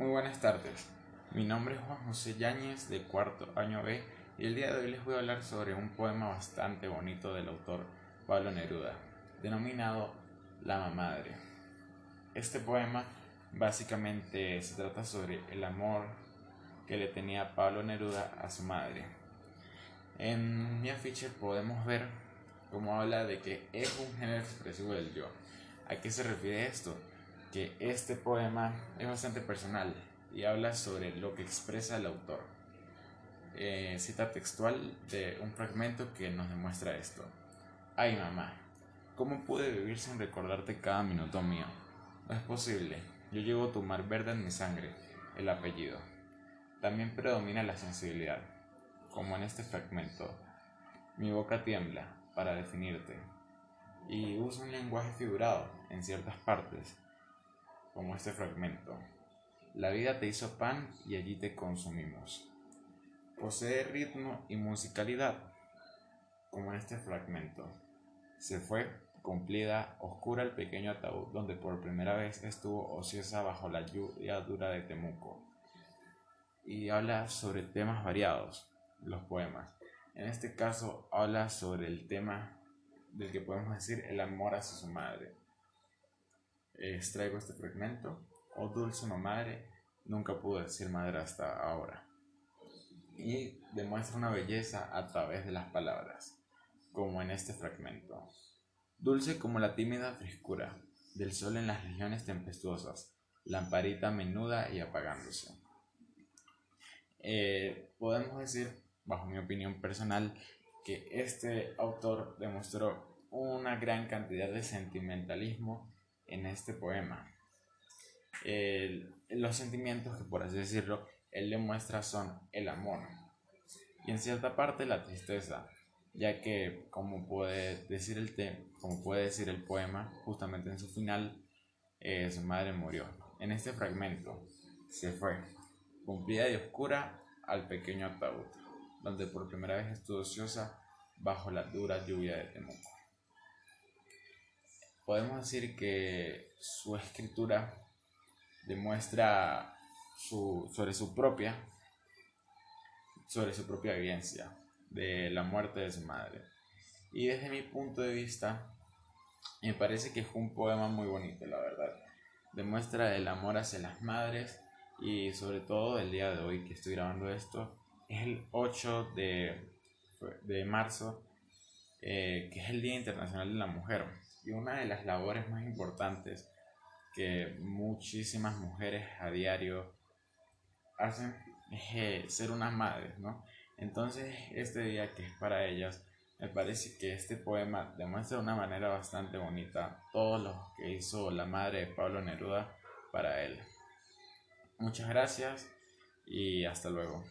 Muy buenas tardes. Mi nombre es Juan José Yáñez de cuarto año B y el día de hoy les voy a hablar sobre un poema bastante bonito del autor Pablo Neruda, denominado La Mamadre. Este poema básicamente se trata sobre el amor que le tenía Pablo Neruda a su madre. En mi afiche podemos ver cómo habla de que es un género expresivo del yo. ¿A qué se refiere esto? Que este poema es bastante personal y habla sobre lo que expresa el autor. Eh, cita textual de un fragmento que nos demuestra esto. Ay mamá, ¿cómo pude vivir sin recordarte cada minuto mío? No es posible, yo llevo tu mar verde en mi sangre, el apellido. También predomina la sensibilidad, como en este fragmento. Mi boca tiembla para definirte y uso un lenguaje figurado en ciertas partes como este fragmento. La vida te hizo pan y allí te consumimos. Posee ritmo y musicalidad, como en este fragmento. Se fue, cumplida, oscura el pequeño ataúd donde por primera vez estuvo ociosa bajo la lluvia dura de Temuco. Y habla sobre temas variados, los poemas. En este caso habla sobre el tema del que podemos decir el amor hacia su madre extraigo este fragmento. Oh dulce madre, nunca pude decir madre hasta ahora. Y demuestra una belleza a través de las palabras, como en este fragmento. Dulce como la tímida frescura del sol en las regiones tempestuosas, lamparita menuda y apagándose. Eh, podemos decir, bajo mi opinión personal, que este autor demostró una gran cantidad de sentimentalismo en este poema. los sentimientos que, por así decirlo, él le muestra son el amor y en cierta parte la tristeza, ya que, como puede decir el, como puede decir el poema, justamente en su final, eh, su madre murió. En este fragmento se fue, cumplida y oscura, al pequeño ataúd, donde por primera vez estuvo ociosa bajo la dura lluvia de Temuco podemos decir que su escritura demuestra sobre su propia sobre su propia vivencia de la muerte de su madre. Y desde mi punto de vista me parece que fue un poema muy bonito la verdad. Demuestra el amor hacia las madres y sobre todo el día de hoy que estoy grabando esto es el 8 de, de marzo eh, que es el Día Internacional de la Mujer y una de las labores más importantes que muchísimas mujeres a diario hacen es eh, ser unas madres, ¿no? Entonces, este día que es para ellas, me parece que este poema demuestra de una manera bastante bonita todo lo que hizo la madre de Pablo Neruda para él. Muchas gracias y hasta luego.